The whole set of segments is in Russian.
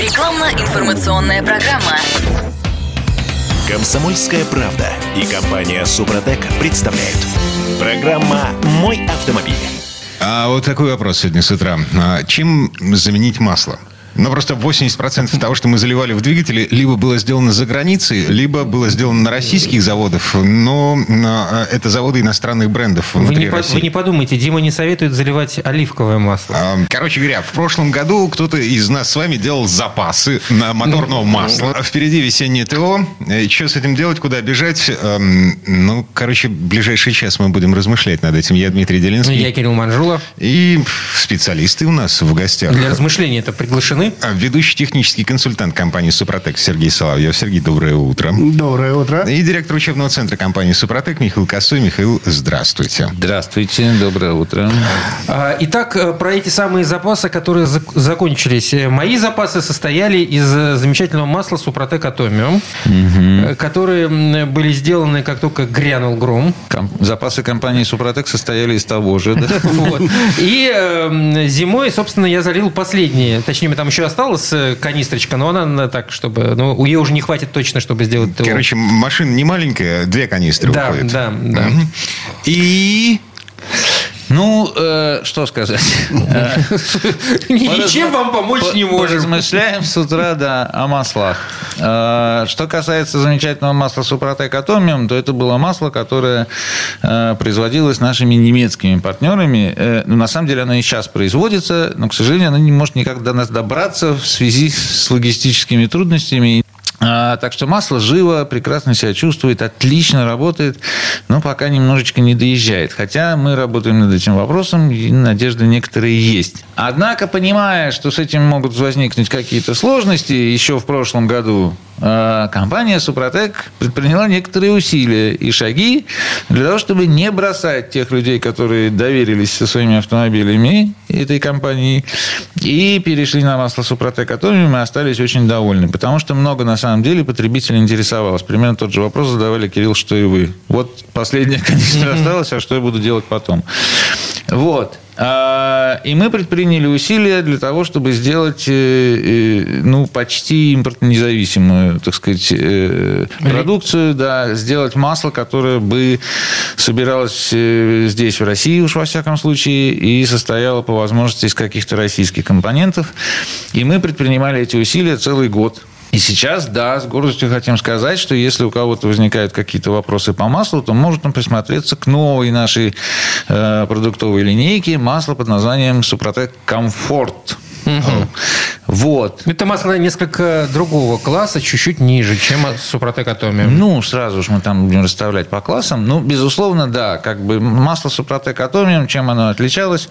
Рекламно-информационная программа. Комсомольская правда и компания Супротек представляют. Программа «Мой автомобиль». А вот такой вопрос сегодня с утра. А Чем заменить масло? Ну, просто 80% того, что мы заливали в двигатели, либо было сделано за границей, либо было сделано на российских заводах, но а, это заводы иностранных брендов Вы внутри не, по- России. вы не подумайте, Дима не советует заливать оливковое масло. А, Короче говоря, в прошлом году кто-то из нас с вами делал запасы на моторного масла. А Впереди весеннее ТО. Э, Что с этим делать, куда бежать? Эм, Ну, короче, в ближайший час мы будем размышлять над этим. Я Дмитрий Делинский. Я Кирилл Манжула. И специалисты у нас в гостях. Для размышлений это приглашены. А Ведущий технический консультант компании «Супротек» Сергей Соловьев. Сергей, доброе утро. Доброе утро. И директор учебного центра компании «Супротек» Михаил Косой. Михаил, здравствуйте. Здравствуйте, доброе утро. А, Итак, э, про эти самые запасы, которые зак- закончились. Э, Мои запасы состояли из э, замечательного масла Супротек Атомиум, э, которые были сделаны, как только грянул гром. Запасы компании «Супротек» состояли из того же. да? И зимой, собственно, я залил последние. Точнее, там еще осталась э, канистрочка, но она на- так, чтобы... Ну, ее уже не хватит точно, чтобы сделать. Короче, машина не маленькая, две канистры Да, уходят. да, да. Мгм. И... Ну, э, что сказать. Ничем вам помочь не можем. Размышляем с утра, да, о маслах. Э, Что касается замечательного масла Супротек Атомиум, то это было масло, которое э, производилось нашими немецкими партнерами. Э, ну, На самом деле оно и сейчас производится, но, к сожалению, оно не может никак до нас добраться в связи с логистическими трудностями. А, Так что масло живо, прекрасно себя чувствует, отлично работает, но пока немножечко не доезжает. Хотя мы работаем над этим вопросом, и надежды некоторые есть. Однако, понимая, что с этим могут возникнуть какие-то сложности, еще в прошлом году а, компания Супротек предприняла некоторые усилия и шаги для того, чтобы не бросать тех людей, которые доверились со своими автомобилями этой компании, и перешли на масло Супротек Атомиум и остались очень довольны, потому что много на самом деле потребителей интересовалось. Примерно тот же вопрос задавали, Кирилл, что и вы. Вот последняя канистра осталась, а что я буду делать потом? Вот. А, И мы предприняли усилия для того, чтобы сделать э, э, ну, почти импортно-независимую, так сказать, э, продукцию, да, сделать масло, которое бы собиралось здесь, в России, уж во всяком случае, и состояло по возможности из каких-то российских компонентов. И мы предпринимали эти усилия целый год. И сейчас, да, с гордостью хотим сказать, что если у кого-то возникают какие-то вопросы по маслу, то можно присмотреться к новой нашей э, продуктовой линейке масло под названием Супротек Комфорт. Вот. Это масло несколько другого класса, чуть-чуть ниже, чем Супротек Атомиум. Ну, сразу же мы там будем расставлять по классам. Ну, безусловно, да. Как бы масло Супротек Атомиум, чем оно отличалось?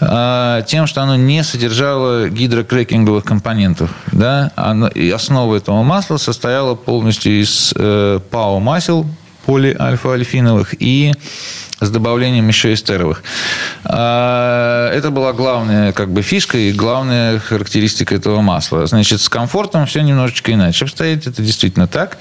А, Тем, что оно не содержало гидрокрекинговых компонентов. Да? Оно- и основа этого масла состояла полностью из э, ПАО-масел, полиальфа-альфиновых, и с добавлением еще эстеровых. А, Это была главная как бы, фишка и главная характеристика этого масла. Значит, с комфортом все немножечко иначе обстоит. Это действительно так.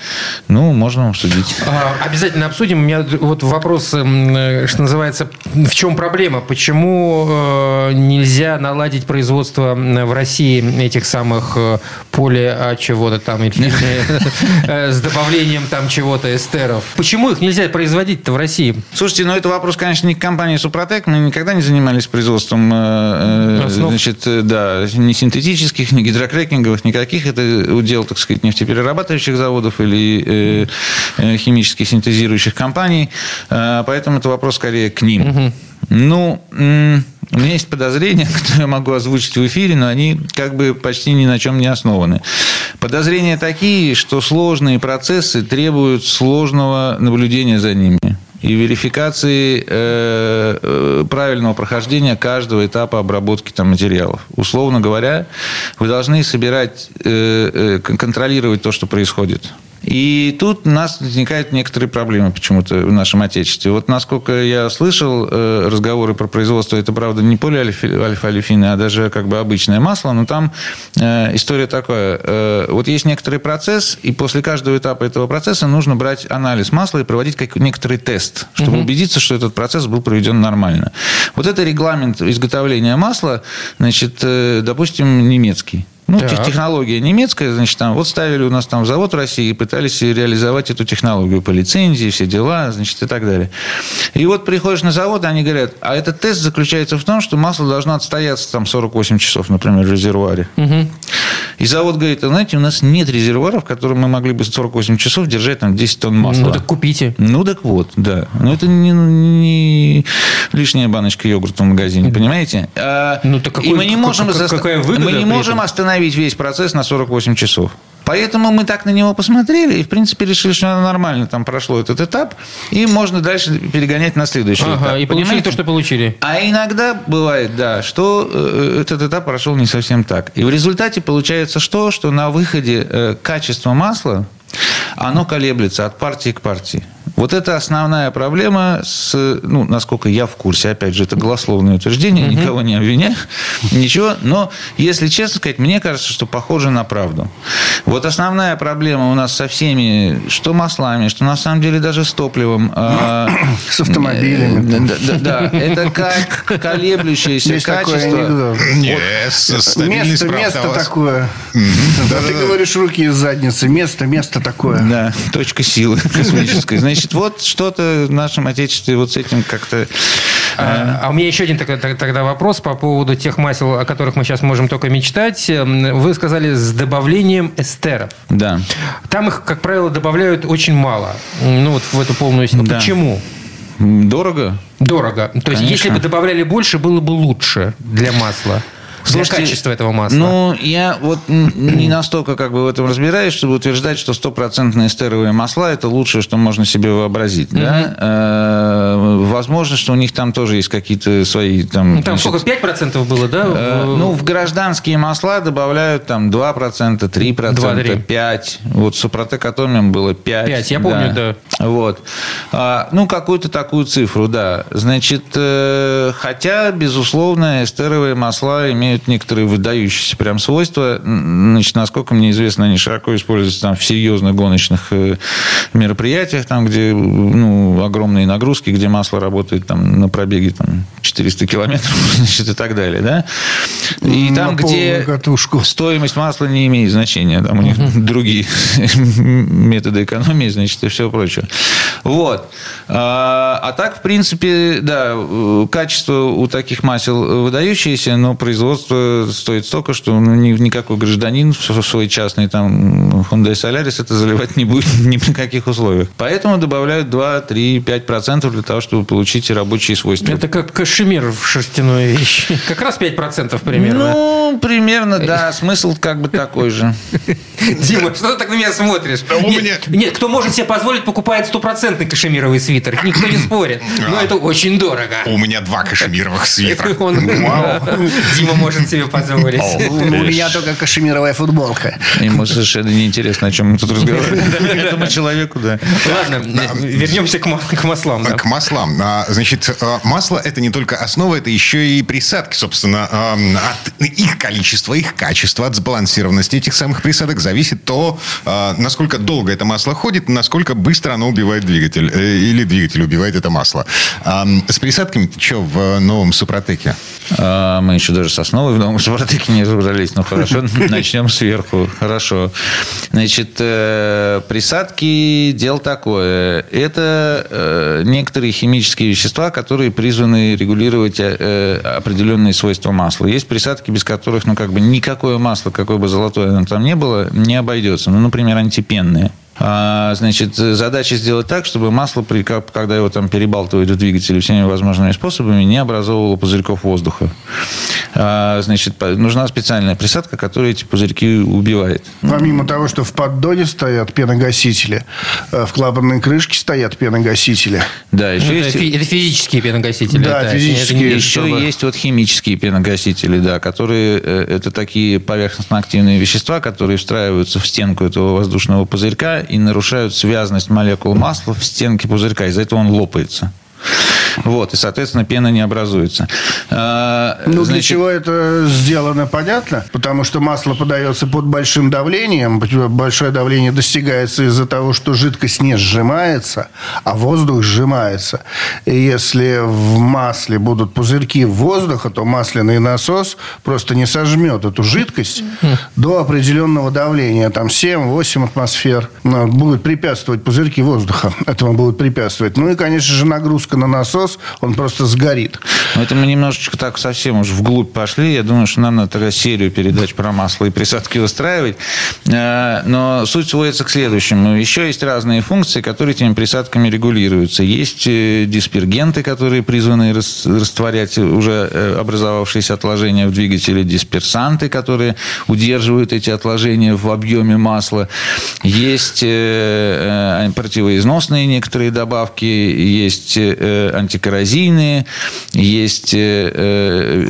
Ну, можно обсудить. А, Обязательно обсудим. У меня вот вопрос, м, э, что называется, в чем проблема? Почему э, нельзя наладить производство в России этих самых э, поле а чего-то там э, с добавлением там чего-то эстеров? Почему их нельзя производить-то в России? Слушайте, ну это вопрос, конечно, не к компании Супротек. Мы никогда не занимались производством э, э, Основ. значит, э, да, ни синтетических, ни гидрокрекинговых, никаких. Это удел, так сказать, нефтеперерабатывающих заводов или э, э, химических синтезирующих компаний. Э, поэтому это вопрос скорее к ним. Ну, м, у меня есть подозрения, которые я могу озвучить в эфире, но они как бы почти ни на чем не основаны. Подозрения такие, что сложные процессы требуют сложного наблюдения за ними и верификации э, э, правильного прохождения каждого этапа обработки там, материалов. Условно говоря, вы должны собирать, э, э, кон- контролировать то, что происходит. И тут у нас возникают некоторые проблемы почему-то в нашем Отечестве. Вот насколько я слышал э, разговоры про производство, это, правда, не полиальфа-алифины, а даже как бы обычное масло, но там э, история такая. Э, вот есть некоторый процесс, и после каждого этапа этого процесса нужно брать анализ масла и проводить как некоторый тест, чтобы убедиться, что этот процесс был проведен нормально. Вот это регламент изготовления масла, значит, допустим, немецкий. Ну, Так. тех- технология немецкая, значит, там вот ставили у нас там завод в России и пытались реализовать эту технологию по лицензии, все дела, значит, и так далее. И вот приходишь на завод, они говорят, а этот тест заключается в том, что масло должно отстояться там 48 часов, например, в резервуаре. И завод говорит, а знаете, у нас нет резервуара, в котором мы могли бы 48 часов держать там 10 тонн масла. Ну, так купите. Ну, так вот, да. Но это не, не лишняя баночка йогурта в магазине, понимаете? А, Ну, так какой- и мы не можем, как- заста- какая выгода мы не можем этом? Остановить весь процесс на 48 часов. Поэтому мы так на него посмотрели и, в принципе, решили, что нормально там прошло этот этап, и можно дальше перегонять на следующий Ага, этап. и получили Понимаете? то, что получили. А иногда бывает, да, что э, этот этап прошел не совсем так. И в результате получается что? Что на выходе э, качество масла, оно колеблется от партии к партии. Вот это основная проблема, с, ну, насколько я в курсе, опять же, это голословное утверждение, никого не обвиняю, ничего, но, если честно сказать, мне кажется, что похоже на правду. Вот основная проблема у нас со всеми, что маслами, что на самом деле даже с топливом. а, С автомобилями. Э, Да, да, да, это как колеблющееся качество. Место, место такое. А ты говоришь руки из задницы. Место, место такое. Да, точка силы космической. Значит, вот что-то в нашем Отечестве вот с этим как-то... А, а у меня еще один тогда вопрос по поводу тех масел, о которых мы сейчас можем только мечтать. Эм, Вы сказали с добавлением эстеров. Да. Там их, как правило, добавляют очень мало. Ну, вот в эту полную... Ну, Да. Почему? Дорого? Дорого. То есть, Конечно. если бы добавляли больше, было бы лучше для масла. Для Слушайте, качества этого масла. Ну, я вот не настолько как бы в этом разбираюсь, чтобы утверждать, что стопроцентные эстеровые масла – это лучшее, что можно себе вообразить. Да? Э, Возможно, что у них там тоже есть какие-то свои... Там, Ну, там значит, сколько? 5% было, да? Э, Ну, в гражданские масла добавляют там 2%, 3%, 2-3. 5%. Вот Супротек Атомиум было 5%. Пять, я помню, да. Вот. А, ну, какую-то такую цифру, да. Значит, э, хотя, безусловно, эстеровые масла имеют некоторые выдающиеся прям свойства. Значит, насколько мне известно, они широко используются там в серьезных гоночных э, мероприятиях, там, где ну, огромные нагрузки, где масло работает там, на пробеге там, 400 километров значит, и так далее. Да? И На там, где катушку. стоимость масла не имеет значения, там у них другие методы экономии, значит, и все прочее. Вот. А, а так, в принципе, да, э, качество у таких масел выдающееся, но производство стоит столько, что ну, ни- никакой гражданин в свой частный там Hyundai Solaris это заливать не будет ни при каких условиях. Поэтому добавляют 2, 3, 5% для того, чтобы получить рабочие свойства. Это как кашемир в шерстяной вещи. Как раз 5% примерно. Ну, примерно, да. Смысл как бы такой же. Дима, что ты так на меня смотришь? нет, меня- нет, кто может себе позволить, покупает стопроцентный кашемировый свитер. Никто не спорит. Но это очень дорого. У меня два кашемировых свитера. Дима может себе позволить. У меня только кашемировая футболка. Ему совершенно неинтересно, о чем мы тут разговариваем. Этому человеку, да. Ладно, вернемся к ма- к маслам. К маслам. А, Значит, а, масло – это не только основа, это еще и присадки. Собственно, а, от их количества, их качества, от сбалансированности этих самых присадок зависит то, а, насколько долго это масло ходит, насколько быстро оно убивает двигатель. э, Или двигатель убивает это масло. А, С присадками что в новом Супротеке? Мы еще даже с основой в новом Супротеке не разобрались. Ну, хорошо, начнем сверху. Хорошо. Значит, э, присадки – дело такое. Это э, некоторые химические вещества, которые призваны регулировать э, определенные свойства масла. Есть присадки, без которых, ну, как бы никакое масло, какое бы золотое оно там не было, не обойдется. Ну, например, антипенные. А, Значит, задача сделать так, чтобы масло, при- как- когда его там перебалтывают в двигателе всеми возможными способами, не образовывало пузырьков воздуха. А, Значит, нужна специальная присадка, которая эти пузырьки убивает. Помимо того, что в поддоне стоят пеногасители, э, в клапанной крышке стоят пеногасители. Да, еще Ну, Это есть... это физические пеногасители. Да, это- физические. это не- Еще чтобы- есть вот химические пеногасители, да, которые э, это такие поверхностно-активные вещества, которые встраиваются в стенку этого воздушного пузырька и нарушают связность молекул масла в стенке пузырька. Из-за этого он лопается. Вот, и, соответственно, пена не образуется. А, ну, для чего это сделано, понятно? Потому что масло подается под большим давлением. Большое давление достигается из-за того, что жидкость не сжимается, а воздух сжимается. И если в масле будут пузырьки воздуха, то масляный насос просто не сожмет эту жидкость до определенного давления. Там 7-8 атмосфер. Ну, будет препятствовать пузырьки воздуха. Этому будут препятствовать. Ну и, конечно же, нагрузка на насос, он просто сгорит. Но это мы немножечко так совсем уже вглубь пошли. Я думаю, что нам надо тогда серию передач про масло и присадки устраивать. Э, но суть сводится к следующему. Еще есть разные функции, которые этими присадками регулируются. Есть э, диспергенты, которые призваны растворять уже э, образовавшиеся отложения в двигателе, дисперсанты, которые удерживают эти отложения в объеме масла. Есть противоизносные некоторые добавки, есть антикоррозийные, есть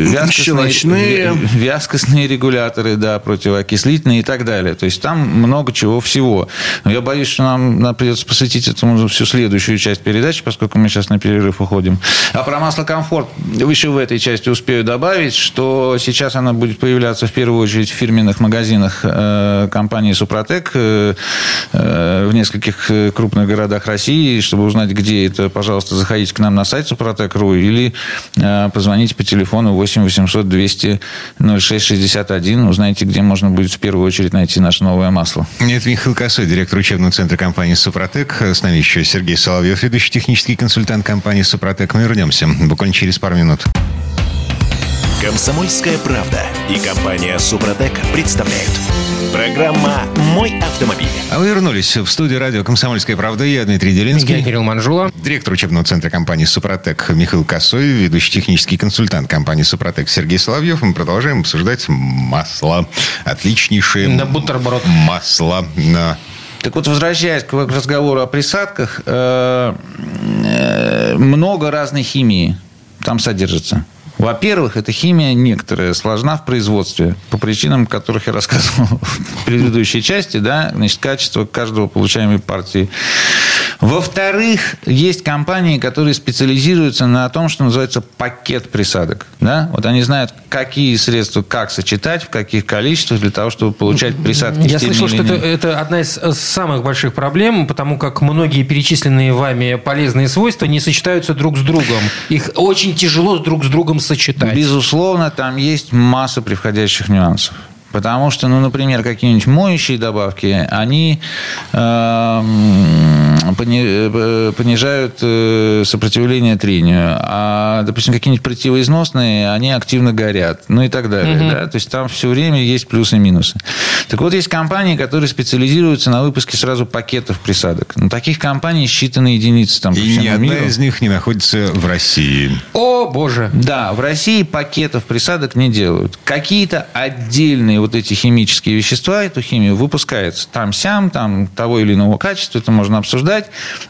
вязкостные, вязкостные регуляторы, да, противоокислительные и так далее. То есть там много чего всего. Но я боюсь, что нам, нам придется посвятить этому всю следующую часть передачи, поскольку мы сейчас на перерыв уходим. А про масло комфорт еще в этой части успею добавить, что сейчас она будет появляться в первую очередь в фирменных магазинах э, компании Супротек э, э, в нескольких крупных городах России. Чтобы узнать, где это, пожалуйста, заходите к нам на сайт Супротек.ру или позвоните по телефону 8 800 200 0661. Узнаете, где можно будет в первую очередь найти наше новое масло. Это Михаил Косой, директор учебного центра компании «Супротек». С нами еще Сергей Соловьев, ведущий технический консультант компании «Супротек». Мы вернемся буквально через пару минут. Комсомольская правда и компания «Супротек» представляют. Программа «Мой автомобиль». А вы вернулись в студию радио «Комсомольская правда». Я Дмитрий Делинский. Я Кирилл Манжула. Директор учебного центра компании «Супротек» Михаил Косой. Ведущий технический консультант компании «Супротек» Сергей Соловьев. Мы продолжаем обсуждать масло. Отличнейшее На бутерброд. масло. На так вот, возвращаясь к разговору о присадках, э, э, много разной химии там содержится. Во-первых, эта химия некоторая сложна в производстве, по причинам, которых я рассказывал в предыдущей части, да, значит, качество каждого получаемой партии. Во-вторых, есть компании, которые специализируются на том, что называется пакет присадок. Да? Вот они знают, какие средства, как сочетать, в каких количествах для того, чтобы получать присадки. Я слышал, что это, это одна из самых больших проблем, потому как многие перечисленные вами полезные свойства не сочетаются друг с другом. Их очень тяжело друг с другом сочетать. Безусловно, там есть масса приходящих нюансов. Потому что, ну, например, какие-нибудь моющие добавки, они э, понижают э, сопротивление трению. А, допустим, какие-нибудь противоизносные, они активно горят. Ну и так далее. Угу. Да? То есть там все время есть плюсы и минусы. Так вот, есть компании, которые специализируются на выпуске сразу пакетов присадок. Но таких компаний считанные единицы там и ни одна миру. из них не находится в России. О, боже! Да, в России пакетов присадок не делают. Какие-то отдельные вот эти химические вещества, эту химию выпускается там-сям, там того или иного качества, это можно обсуждать.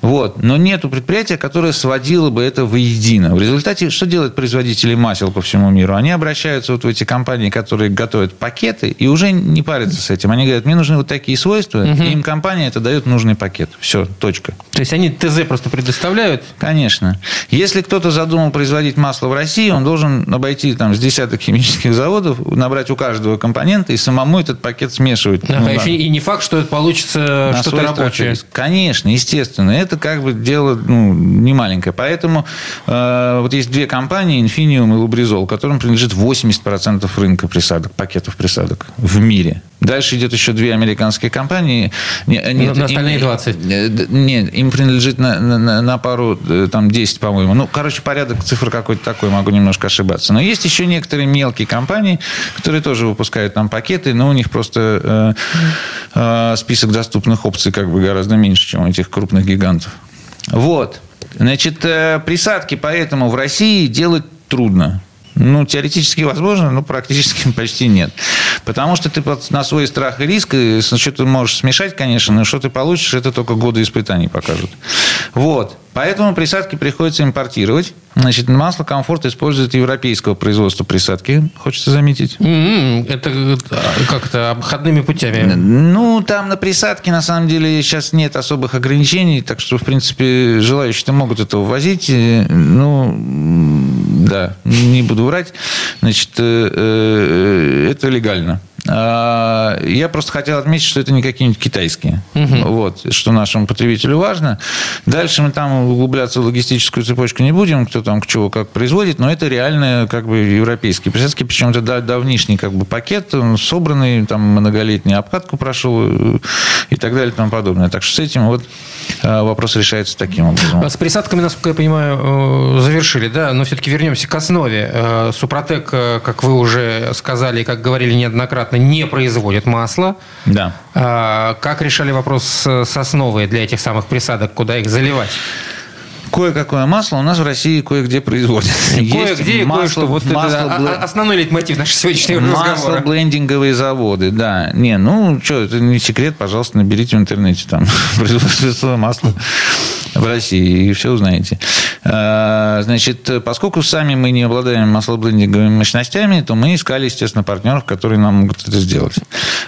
Вот. Но нету предприятия, которое сводило бы это воедино. В результате что делают производители масел по всему миру? Они обращаются вот в эти компании, которые готовят пакеты, и уже не парятся с этим. Они говорят, мне нужны вот такие свойства, угу. и им компания это дает нужный пакет. Все, точка. То есть они ТЗ просто предоставляют? Конечно. Если кто-то задумал производить масло в России, он должен обойти там с десяток химических заводов, набрать у каждого компонента, и самому этот пакет смешивать. Ага, ну, еще и не факт, что это получится что-то рабочее. Конечно, естественно. Это как бы дело ну, не маленькое. Поэтому э, вот есть две компании, Infineum и Lubrizol, которым принадлежит 80% рынка присадок, пакетов присадок в мире. Дальше идет еще две американские компании. Нет, на остальные 20. Э, нет, им принадлежит на, на, на пару, э, там, 10, по-моему. Ну, короче, порядок цифр какой-то такой, могу немножко ошибаться. Но есть еще некоторые мелкие компании, которые тоже выпускают там пакеты, но у них просто э, э, список доступных опций как бы гораздо меньше, чем у этих крупных гигантов. Вот. Значит, э, присадки поэтому в России делать трудно. Ну, теоретически возможно, но практически почти нет. Потому что ты на свой страх и риск, что ты можешь смешать, конечно, но что ты получишь, это только годы испытаний покажут. Вот. Поэтому присадки приходится импортировать. Значит, масло комфорт использует европейского производства присадки, хочется заметить. М-м, Это э, как-то обходными путями. Ну, там на присадке, на самом деле, сейчас нет особых ограничений, так что, в принципе, желающие могут это ввозить. Э, Ну, да, не буду врать. Значит, э, это легально. А, Я просто хотел отметить, что это не какие-нибудь китайские. Вот, что нашему потребителю важно. Дальше мы там углубляться в логистическую цепочку не будем, кто там к чего как производит, но это реально как бы европейские присадки, причем это да- давнишний как бы пакет, он собранный, там многолетний обкатку прошел э, и так далее и тому подобное. Так что с этим вот э, вопрос решается таким образом. С присадками, насколько я понимаю, э, завершили, да? Но все-таки вернемся к основе. Э, Супротек, э, как вы уже сказали и как говорили неоднократно, не производит масло. Да. А Как решали вопрос с с основой для этих самых присадок, куда их заливать? Кое-какое масло у нас в России кое-где производят. Кое-где и кое-что. Вот масло это а- бле- а- основной лейтмотив нашего сегодняшнего Масло разговора. блендинговые заводы, да. Не, ну, что, это не секрет, пожалуйста, наберите в интернете там производство масла в России, и все узнаете. А, Значит, поскольку сами мы не обладаем маслоблендинговыми мощностями, то мы искали, естественно, партнеров, которые нам могут это сделать.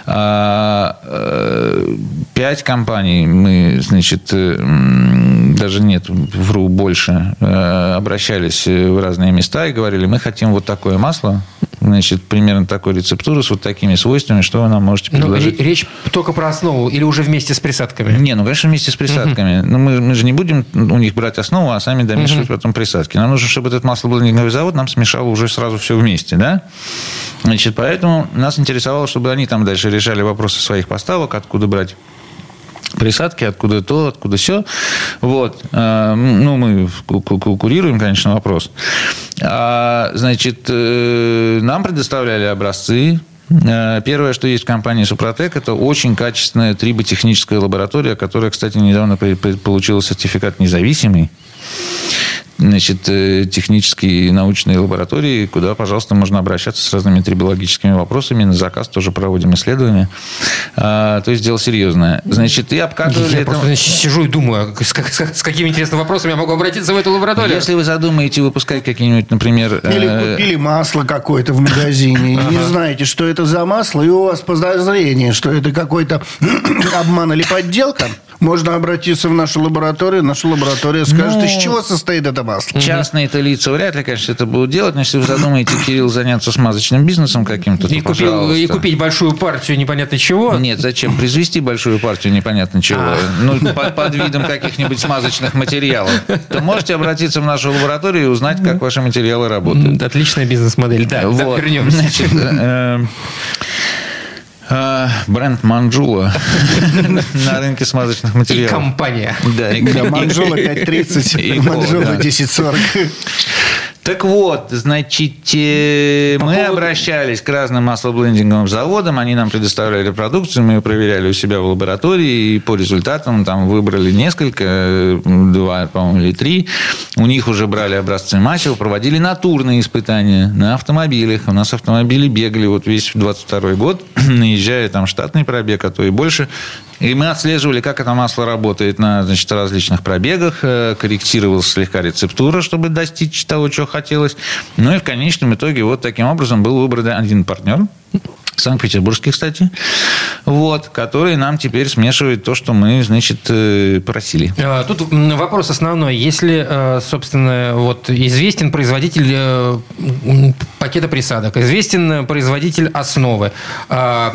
А, э, Пять компаний мы, значит, даже нет, вру больше, э, обращались в разные места и говорили, мы хотим вот такое масло, значит, примерно такой рецептуры с вот такими свойствами, что вы нам можете Ну, предложить. ре- речь только про основу или уже вместе с присадками? Не, ну, конечно, вместе с присадками. Но мы, мы же не будем у них брать основу, а сами домешивать потом присадки. Нам нужно, чтобы этот маслоблендинговый завод нам смешал уже сразу все вместе, да? Значит, поэтому нас интересовало, чтобы они там дальше решали вопросы своих поставок, откуда брать присадки, откуда то, откуда все. Вот. А, Ну, мы ку- ку- ку- курируем, конечно, вопрос. А, Значит, э, нам предоставляли образцы. Э, Первое, что есть в компании «Супротек», это очень качественная триботехническая лаборатория, которая, кстати, недавно получила сертификат независимый значит, э, технические и научные лаборатории, куда, пожалуйста, можно обращаться с разными трибологическими вопросами. На заказ тоже проводим исследования. А, то есть дело серьезное. Значит, и обкатывали Я это- просто значит, сижу и думаю, а с, как- с какими интересными вопросами я могу обратиться в эту лабораторию. Если вы задумаете выпускать какие-нибудь, например... Или э, купили масло какое-то в магазине, и не знаете, что это за масло, и у вас подозрение, что это какой-то обман или подделка, можно обратиться в нашу лабораторию, наша лаборатория скажет, Ну, из чего состоит это масло. Частные-то лица вряд ли, конечно, это будут делать, но если вы задумаете, Кирилл, заняться смазочным бизнесом каким-то, то, и, купил, и купить большую партию непонятно чего. Нет, зачем? Произвести большую партию непонятно чего. А. Ну, под, под видом каких-нибудь смазочных материалов. То можете обратиться в нашу лабораторию и узнать, как ваши материалы работают. Отличная бизнес-модель. Да, да, Вот. вернемся. Значит, э, э, бренд Манджула на рынке смазочных И материалов. компания. Да, и- Да, и- Манжула и 5.30, кола, Манжула да. 10.40. Так вот, значит, э, мы поводу- обращались к разным маслоблендинговым заводам, они нам предоставляли продукцию, мы ее проверяли у себя в лаборатории, и по результатам там выбрали несколько, два, по-моему, или три. У них уже брали образцы масел, проводили натурные испытания на автомобилях. У нас автомобили бегали вот весь 22 год, наезжая там штатный пробег, а то и больше. И мы отслеживали, как это масло работает на значит, различных пробегах, э, корректировалась слегка рецептура, чтобы достичь того, чего хотелось. Ну и в конечном итоге вот таким образом был выбран один партнер, Санкт-Петербургский, кстати, вот, который нам теперь смешивает то, что мы, значит, э, просили. А, Тут вопрос основной. Если, э, собственно, вот известен производитель э, пакета присадок, известен производитель основы, а,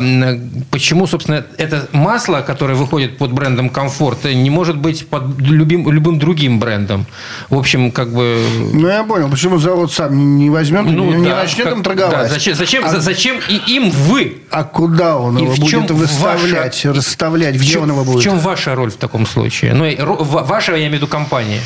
почему, собственно, это масло, которое выходит под брендом «Комфорт», не может быть под любим, любым другим брендом? В общем, как бы... Ну, я понял, почему завод сам не возьмет, не Ну, да, начнет как- им торговать. да, зачем, зачем, А- за- зачем и им вы? А куда он И его в чем будет выставлять, ваша- расставлять? В Где чем, он его в будет? чем ваша роль в таком случае? Ну, ваша, я имею в виду, компания.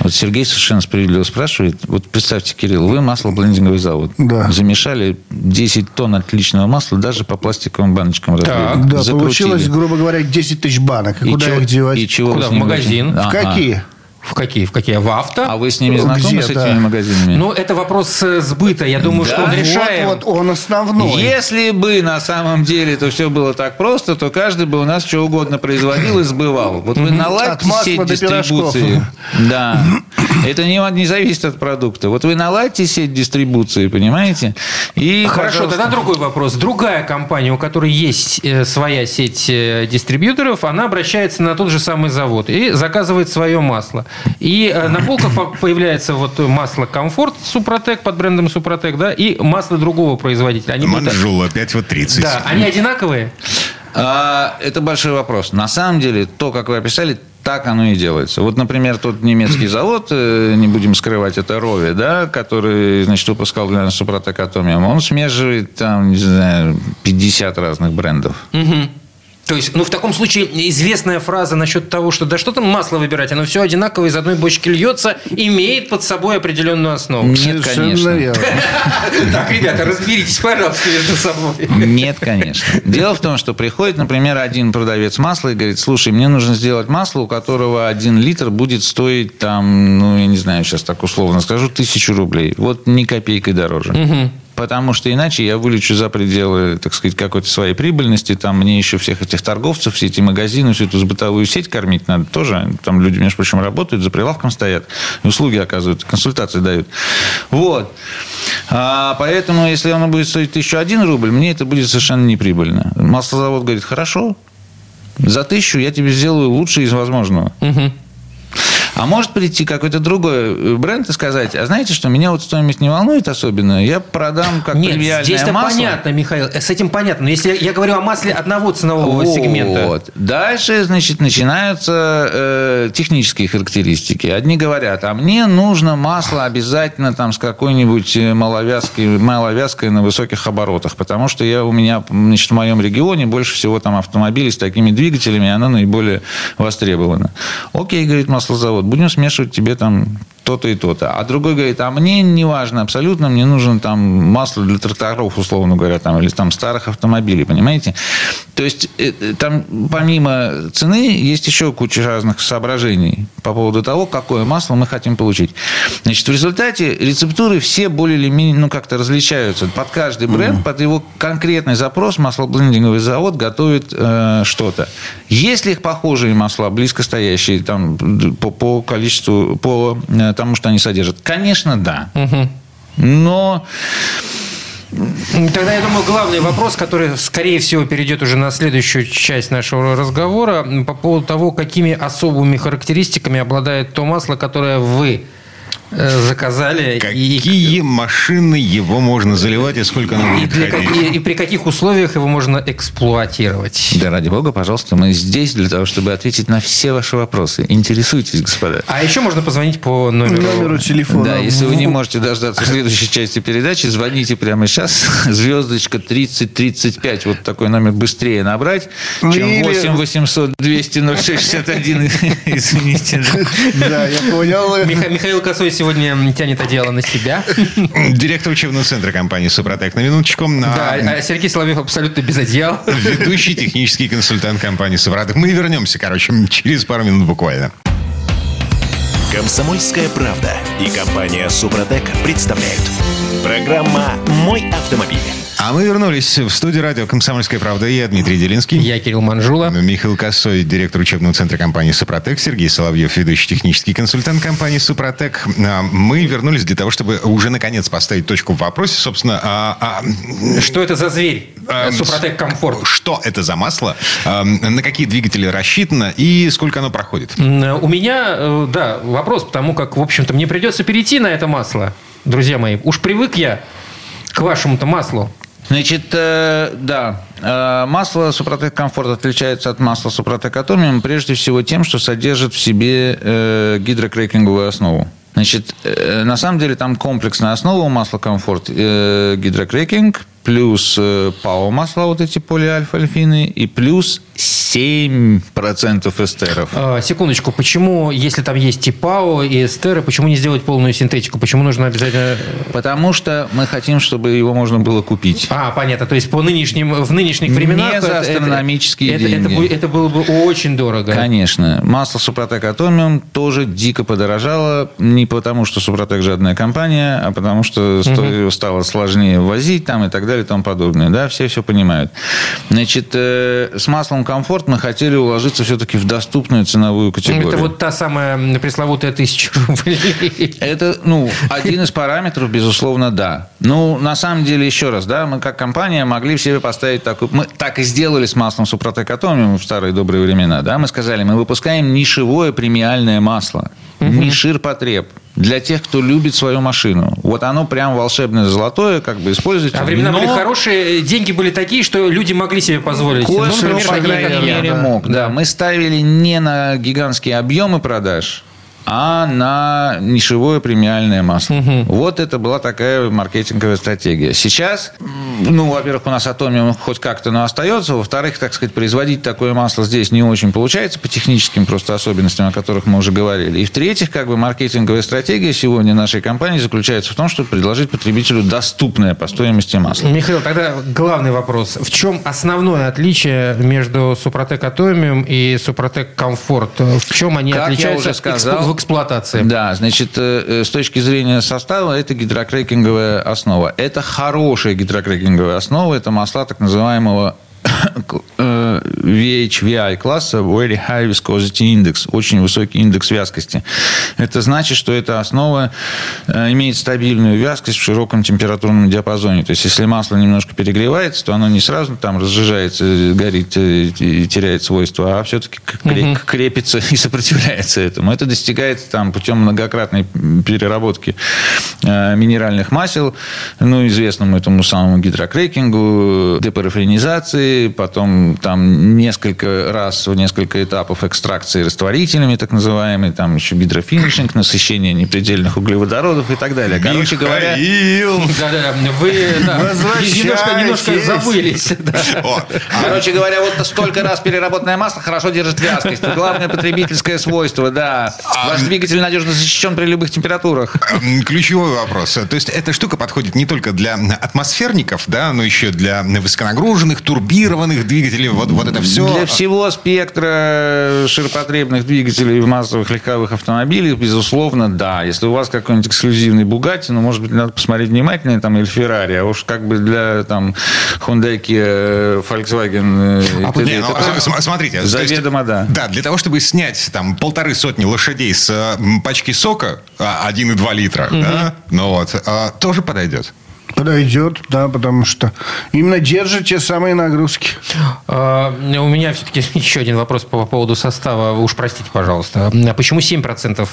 Вот Сергей совершенно справедливо спрашивает. Вот представьте, Кирилл, вы маслоблендинговый завод. Да. Замешали 10 тонн отличного масла даже по пластиковым баночкам разбили. Да, Закрутили. получилось, грубо говоря, 10 тысяч банок. И И куда чё- их девать? И чего Куда, вы в магазин? будете? В Ага. какие? В какие? В какие? В авто? А вы с ними знакомы, Где, с да. этими магазинами? Ну, это вопрос э, сбыта. Я думаю, что он Да. решаем. Вот, вот он основной. Если бы на самом деле это все было так просто, то каждый бы у нас что угодно производил и сбывал. Вот вы наладьте сеть дистрибуции. Да. Это не, не зависит от продукта. Вот вы наладьте сеть дистрибуции, понимаете? И, Хорошо, пожалуйста. тогда другой вопрос. Другая компания, у которой есть э, своя сеть э, дистрибьюторов, она обращается на тот же самый завод и заказывает свое масло. И э, на полках по- появляется вот масло Комфорт Супротек под брендом Супротек, да, и масло другого производителя. Они будут- Манжула 5 вот 30. Да, они одинаковые? А, это большой вопрос. На самом деле, то, как вы описали, так оно и делается. Вот, например, тот немецкий завод, э, не будем скрывать, это Рови, да, который, значит, выпускал для нас Супротек Атомиум, он смешивает там, не знаю, 50 разных брендов. Мгм. То есть, ну, в таком случае известная фраза насчет того, что да что там масло выбирать, оно все одинаково из одной бочки льется, имеет под собой определенную основу. Нет, Совершенно конечно. Так, ребята, разберитесь, пожалуйста, между собой. Нет, конечно. Дело в том, что приходит, например, один продавец масла и говорит, слушай, мне нужно сделать масло, у которого один литр будет стоить там, ну, я не знаю, сейчас так условно скажу, тысячу рублей. Вот ни копейкой дороже. Потому что иначе я вылечу за пределы, так сказать, какой-то своей прибыльности. Там мне еще всех этих торговцев, все эти магазины, всю эту бытовую сеть кормить надо тоже. Там люди, между прочим, работают, за прилавком стоят, услуги оказывают, консультации дают. Вот. А, поэтому, если оно будет стоить 1001 рубль, мне это будет совершенно неприбыльно. Маслозавод говорит, хорошо, за тысячу я тебе сделаю лучшее из возможного. А может прийти какой-то другой э, бренд и сказать, а знаете что, меня вот стоимость не волнует особенно, я продам как Нет, премиальное здесь-то масло. понятно, Михаил, с этим понятно. Но если я, говорю о масле одного ценового сегмента. Вот. Дальше, значит, начинаются э, технические характеристики. Одни говорят, а мне нужно масло обязательно там с какой-нибудь э, маловязкой, маловязкой на высоких оборотах, потому что я, у меня, значит, в моем регионе больше всего там автомобилей с такими двигателями, и оно наиболее востребовано. Окей, говорит маслозавод, будем смешивать тебе там то-то и то-то. А другой говорит, а мне не важно абсолютно, мне нужно там масло для тракторов, условно говоря, там, или там старых автомобилей, понимаете? То есть э, э, там помимо цены есть еще куча разных соображений по поводу того, какое масло мы хотим получить. Значит, в результате рецептуры все более или менее, ну, как-то различаются. Под каждый бренд, под его конкретный запрос маслоблендинговый завод готовит э, что-то. Есть ли их похожие масла, близко стоящие там, по, по количеству, по э, тому, что они содержат? Конечно, да. Но Тогда, я думаю, главный вопрос, который, скорее всего, перейдет уже на следующую часть нашего разговора, по поводу того, какими особыми характеристиками обладает то масло, которое вы э, заказали. и- Какие машины его можно заливать и сколько оно И, будет для ходить? какие- и при каких условиях его можно эксплуатировать? Да, ради бога, пожалуйста, мы здесь для того, чтобы ответить на все ваши вопросы. Интересуйтесь, господа. А еще можно позвонить по номеру... Номеру телефона. Да, если вы не можете дождаться следующей части передачи, звоните прямо сейчас. Звездочка 3035. Вот такой номер быстрее набрать, чем Или- 8 800 200 0661. Извините. Да, я понял. Миха- Михаил Косой сегодня тянет одеяло на себя. Директор учебного центра компании «Супротек» на минуточку. Да, А, а Сергей Соловьев абсолютно без одеяла. Ведущий технический консультант компании «Супротек». Мы вернемся, короче, через пару минут буквально. Комсомольская правда и компания Супротек представляют. Программа «Мой автомобиль». А мы вернулись в студию радио «Комсомольская правда». Я Дмитрий Делинский. Я Кирилл Манжула. Михаил Косой, директор учебного центра компании «Супротек», Сергей Соловьев, ведущий технический консультант компании «Супротек». А, Мы вернулись для того, чтобы уже наконец поставить точку в вопросе, собственно, а, а, Что это за зверь? Эм, Супротек Комфорт. что это за масло, а, на какие двигатели рассчитано и сколько оно проходит. М, У меня, э, да, вопрос, потому как, в общем-то, мне придется перейти на это масло, друзья мои. Уж привык я к вашему-то маслу. Значит, э, да, э, масло Супротек Комфорт отличается от масла Супротек Атомиум прежде всего тем, что содержит в себе э, гидрокрекинговую основу. Значит, на самом деле там комплексная основа у масла Комфорт, гидрокрекинг плюс э, ПАО масла, вот эти полиальфа-альфины, и плюс 7% эстеров. А, секундочку, почему, если там есть и ПАО, и эстеры, почему не сделать полную синтетику? Почему нужно обязательно... Потому что мы хотим, чтобы его можно было купить. А, понятно. То есть по нынешним, в нынешних временах... Не за астрономические это, деньги. Это, это, было бы очень дорого. Конечно. Масло Супротек Атомиум тоже дико подорожало. Не потому, что Супротек жадная компания, а потому, что угу. стало сложнее возить там и так далее и тому подобное. Да, все все понимают. Значит, э, с маслом комфорт мы хотели уложиться все-таки в доступную ценовую категорию. Это вот та самая пресловутая тысяча рублей. Это, ну, один из параметров, безусловно, да. Ну, на самом деле, еще раз, да, мы как компания могли в себе поставить такую... Мы так и сделали с маслом Супротек Атомиум в старые добрые времена, да, мы сказали, мы выпускаем нишевое премиальное масло. Угу. Не ширпотреб для тех, кто любит свою машину. Вот оно прям волшебное золотое, как бы используйте. А времена Но... были хорошие, деньги были такие, что люди могли себе позволить. Кое ну, например, по крайней мере, да. мог. Да. да, мы ставили не на гигантские объемы продаж, а на нишевое премиальное масло. Угу. Вот это была такая маркетинговая стратегия. Сейчас, ну, во-первых, у нас Атомиум хоть как-то, но остается. Во-вторых, так сказать, производить такое масло здесь не очень получается по техническим просто особенностям, о которых мы уже говорили. И в-третьих, как бы маркетинговая стратегия сегодня нашей компании заключается в том, чтобы предложить потребителю доступное по стоимости масло. Михаил, тогда главный вопрос. В чем основное отличие между Супротек Атомиум и Супротек Комфорт? В чем они как отличаются? Я уже сказал, эксплуатации. Да, значит, э, э, с точки зрения состава, это гидрокрекинговая основа. Это хорошая гидрокрекинговая основа, это масла так называемого VHVI класса Very High Viscosity Index, очень высокий индекс вязкости. Это значит, что эта основа э, имеет стабильную вязкость в широком температурном диапазоне. То есть, если масло немножко перегревается, то оно не сразу там разжижается, горит э, и теряет свойства, а все-таки крепится и сопротивляется этому. Это достигается там путем многократной переработки э, минеральных масел, ну, известному этому самому гидрокрекингу, депарафинизации, потом там несколько раз, в несколько этапов экстракции растворителями, так называемые, там еще гидрофинишинг, насыщение непредельных углеводородов и так далее. Короче говоря... Да-да, вы немножко, немножко забылись. Короче говоря, вот столько раз переработанное масло хорошо держит вязкость. Главное потребительское свойство, да. А, Ваш двигатель надежно защищен при любых температурах. Ключевой вопрос. То есть эта штука подходит не только для атмосферников, да, но еще для высоконагруженных, турбированных двигателей. Вот, вот это все. Для всего спектра ширпотребных двигателей в массовых легковых автомобилях, безусловно, да. Если у вас какой-нибудь эксклюзивный Бугатти, ну, может быть, надо посмотреть внимательнее, там, или Феррари, а уж как бы для, там, Hyundai, Kia, Volkswagen... А, это, не, ну, это, смотрите. Заведомо, есть, да. Да, для того, чтобы снять, там, полторы сотни лошадей с пачки сока 1,2 а, литра, угу. да, ну вот, а, тоже подойдет. Подойдет, да, потому что именно держит те самые нагрузки. А, у меня все-таки еще один вопрос по, поводу состава. Уж простите, пожалуйста. А почему 7%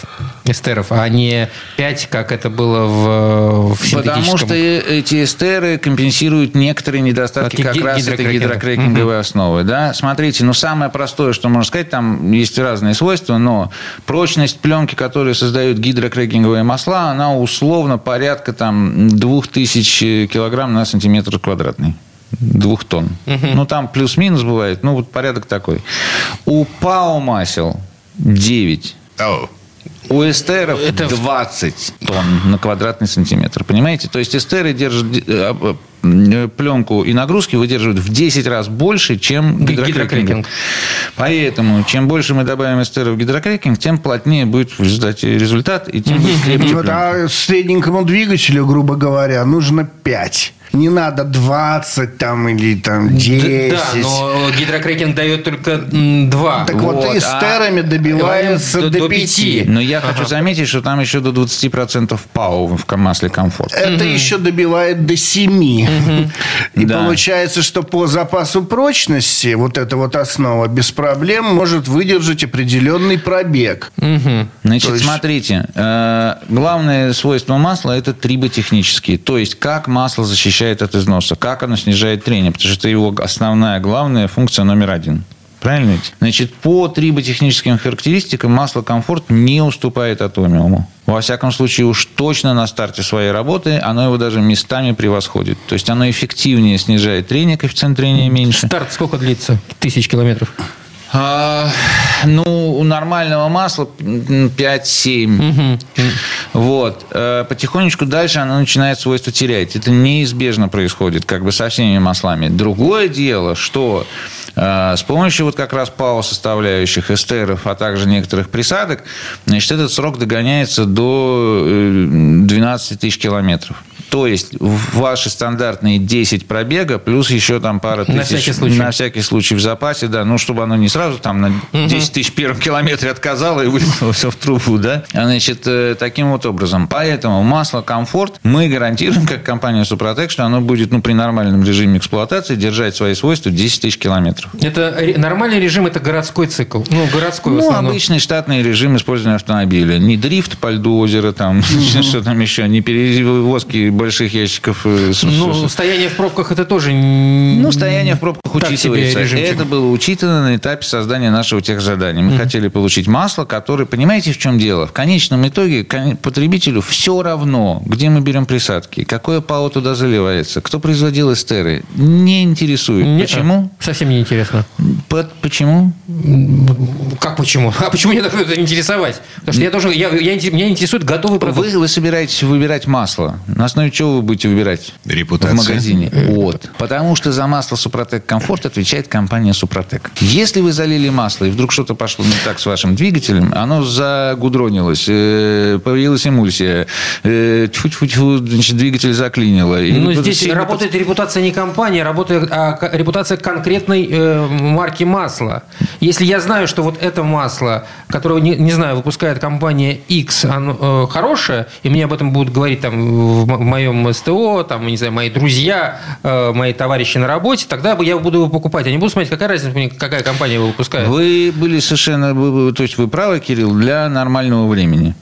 эстеров, а не 5%, как это было в, в синтетическом? Потому что эти эстеры компенсируют некоторые недостатки как раз этой гидрокрекинговой угу. основы. Да? Смотрите, ну самое простое, что можно сказать, там есть разные свойства, но прочность пленки, которую создают гидрокрекинговые масла, она условно порядка там 2000 тысяч килограмм на сантиметр квадратный двух тонн. Угу. Ну, там плюс-минус бывает. Ну, вот порядок такой. У ПАО масел 9. Oh. У эстеров это 20 тонн на квадратный сантиметр. Понимаете? То есть эстеры держат э, э, пленку и нагрузки выдерживают в 10 раз больше, чем гидрокрекинг. Поэтому, чем больше мы добавим эстеров в гидрокрекинг, тем плотнее будет в результате результат, и тем крепче Вот, а средненькому двигателю, грубо говоря, нужно 5 не надо 20 там или там 10. Да, но гидрокрекинг дает только 2. Так вот, вот и с терами добивается до, до 5. 5. Но я ага. хочу заметить, что там еще до 20% ПАУ в масле комфорт. Это угу. еще добивает до 7. Угу. И да. получается, что по запасу прочности вот эта вот основа без проблем может выдержать определенный пробег. Угу. Значит, есть... смотрите, э, главное свойство масла это триботехнические. То есть, как масло защищает от износа, как оно снижает трение, потому что это его основная, главная функция номер один. Правильно ведь? Значит, по триботехническим характеристикам масло комфорт не уступает атомиуму. Во всяком случае, уж точно на старте своей работы оно его даже местами превосходит. То есть оно эффективнее снижает трение, коэффициент трения меньше. Старт сколько длится? Тысяч километров? А, ну, у нормального масла 5-7. Угу. Вот. Э, потихонечку дальше оно начинает свойства терять. Это неизбежно происходит, как бы со всеми маслами. Другое дело, что э, с помощью вот как раз ПАО составляющих, эстеров, а также некоторых присадок, значит, этот срок догоняется до 12 э, тысяч километров. То есть ваши стандартные 10 пробега, плюс еще там пара тысяч. На всякий случай. На всякий случай в запасе, да. Ну, чтобы оно не сразу там на 10 тысяч первом километре отказало и вылетело все в трубу, да. Значит, э, таким вот образом. Поэтому масло комфорт мы гарантируем, как компания Супротек, что оно будет, ну, при нормальном режиме эксплуатации держать свои свойства 10 тысяч километров. Это нормальный режим, это городской цикл. Ну, городской Ну, обычный штатный режим использования автомобиля. Не дрифт по льду озера, там, что там еще, не перевозки больших ящиков. Э, ну, стояние в пробках это тоже... Ну, стояние в пробках учитывается. Это было учитано на этапе создания нашего техзадания. Мы хотели получить масло, которое... Понимаете, в чем дело? В конечном итоге потребителю все равно, где мы берем присадки, какое ПАО туда заливается, кто производил эстеры, не интересует. Нет, почему? Совсем не интересно. Почему? Как почему? А почему мне должно это интересовать? Потому что я должен... Я, я, меня интересует готовый продукт. Вы, вы собираетесь выбирать масло. На основе чего вы будете выбирать Репутация. в магазине? Вот. Потому что за масло Супротек Комфорт отвечает компания Супротек. Если вы залили масло, и вдруг что-то пошло не так с вашим двигателем, оно загудронилось, э, появилась эмульсия, э, тьфу-тьфу-тьфу, значит, двигатель заклинило. Но здесь сильно... работает репутация не компании, работает а репутация конкретной э, марки масла. Если я знаю, что вот это масло, которое, не, не знаю, выпускает компания X, оно э, хорошее, и мне об этом будут говорить там в, в моем СТО, там, не знаю, мои друзья, э, мои товарищи на работе, тогда я буду его покупать. Я не буду смотреть, какая разница, какая компания его выпускает. Вы были совершенно... То есть вы правы, Кирилл, для нормального времени.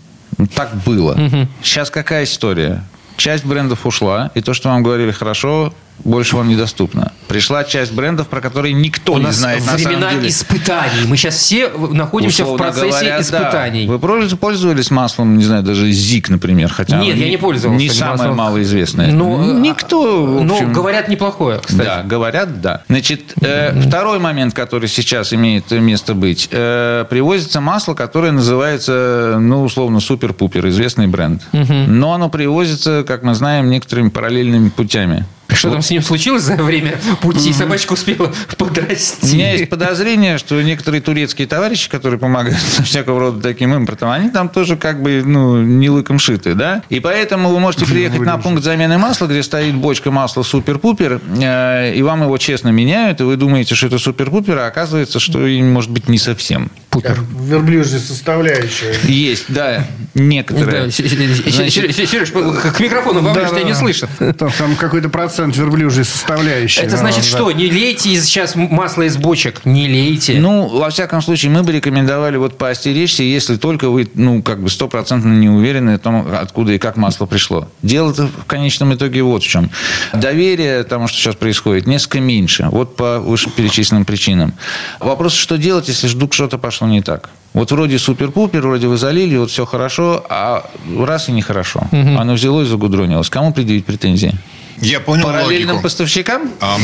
Так было. Угу. Сейчас какая история? Часть брендов ушла, и то, что вам говорили хорошо, больше вам недоступно. Пришла часть брендов, про которые никто У не знает на времена самом деле. испытаний. Мы сейчас все находимся Условно в процессе говоря, испытаний. Да. Вы пользовались маслом, не знаю, даже ЗИК, например, хотя нет, я не пользовался. Не самое маслом. малоизвестное. Но, ну, Никто. Но ну, говорят неплохое, кстати. Да, говорят, да. Значит, э, второй момент, который сейчас имеет место быть, э, привозится масло, которое называется, ну условно, супер-пупер, известный бренд. Угу. Но оно привозится, как мы знаем, некоторыми параллельными путями. Что там с ним случилось за время пути? Собачка успела подрасти. У меня есть подозрение, что некоторые турецкие товарищи, которые помогают всякого рода таким импортом, они там тоже как бы ну, не лыком шиты, да? И поэтому вы можете приехать на пункт замены масла, где стоит бочка масла супер-пупер, э, и вам его честно меняют, и вы думаете, что это супер-пупер, а оказывается, что может быть не совсем. Пупер. Верблюжья составляющая. Есть, да, некоторые. Сереж, к микрофону вам тебя не слышат. Там какой-то процент верблюжьей составляющей. Это значит что? Не лейте сейчас масло из бочек. Не лейте. Ну, во всяком случае, мы бы рекомендовали вот поостеречься, если только вы, ну, как бы стопроцентно не уверены в том, откуда и как масло пришло. Дело-то в конечном итоге вот в чем. Доверие тому, что сейчас происходит, несколько меньше. Вот по вышеперечисленным причинам. Вопрос, что делать, если вдруг что-то пошло не так? Вот вроде супер-пупер, вроде вы залили, вот все хорошо, а раз и нехорошо. Угу. Оно взялось и загудронилось. Кому предъявить претензии? Я понял Параллельным логику. поставщикам? А,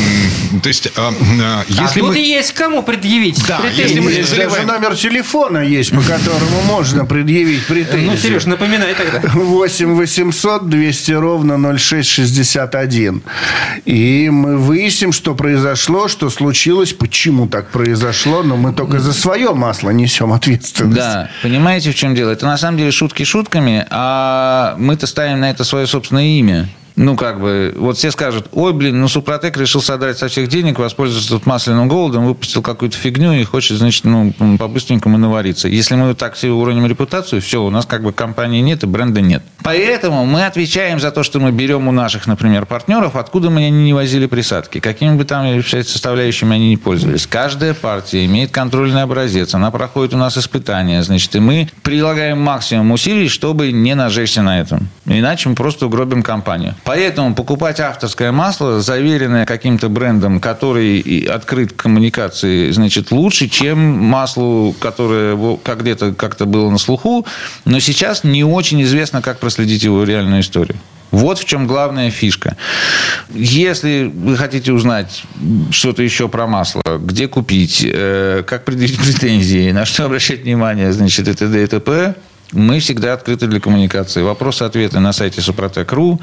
то есть, а, если а мы... тут и есть кому предъявить да, Если мы заливаем... Даже номер телефона есть, по которому можно предъявить претензии. Ну, Сереж, напоминай тогда. 8 800 200 ровно 0661. И мы выясним, что произошло, что случилось, почему так произошло, но мы только за свое масло несем ответственность. Да, понимаете, в чем дело? Это на самом деле шутки шутками, а мы-то ставим на это свое собственное имя ну, как бы, вот все скажут, ой, блин, ну, Супротек решил содрать со всех денег, воспользоваться тут масляным голодом, выпустил какую-то фигню и хочет, значит, ну, по-быстренькому навариться. Если мы так себе уроним репутацию, все, у нас как бы компании нет и бренда нет. Поэтому мы отвечаем за то, что мы берем у наших, например, партнеров, откуда мы они не возили присадки, какими бы там составляющими они не пользовались. Каждая партия имеет контрольный образец, она проходит у нас испытания, значит, и мы прилагаем максимум усилий, чтобы не нажечься на этом. Иначе мы просто угробим компанию. Поэтому покупать авторское масло, заверенное каким-то брендом, который открыт к коммуникации, значит, лучше, чем маслу, которое как где-то как-то было на слуху, но сейчас не очень известно, как проследить его реальную историю. Вот в чем главная фишка. Если вы хотите узнать что-то еще про масло, где купить, э, как предъявить претензии, на что обращать внимание, значит, это ДТП, мы всегда открыты для коммуникации. Вопросы-ответы на сайте Супротек.ру.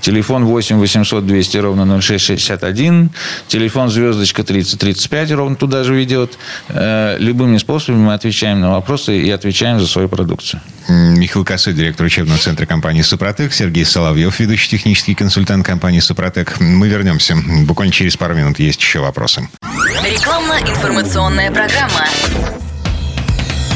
Телефон 8 800 200 ровно 0661. Телефон звездочка 3035 ровно туда же ведет. Э, любыми способами мы отвечаем на вопросы и отвечаем за свою продукцию. Михаил Косой, директор учебного центра компании «Супротек», Сергей Соловьев, ведущий технический консультант компании «Супротек». Мы вернемся. Буквально через пару минут есть еще вопросы. Рекламно-информационная программа.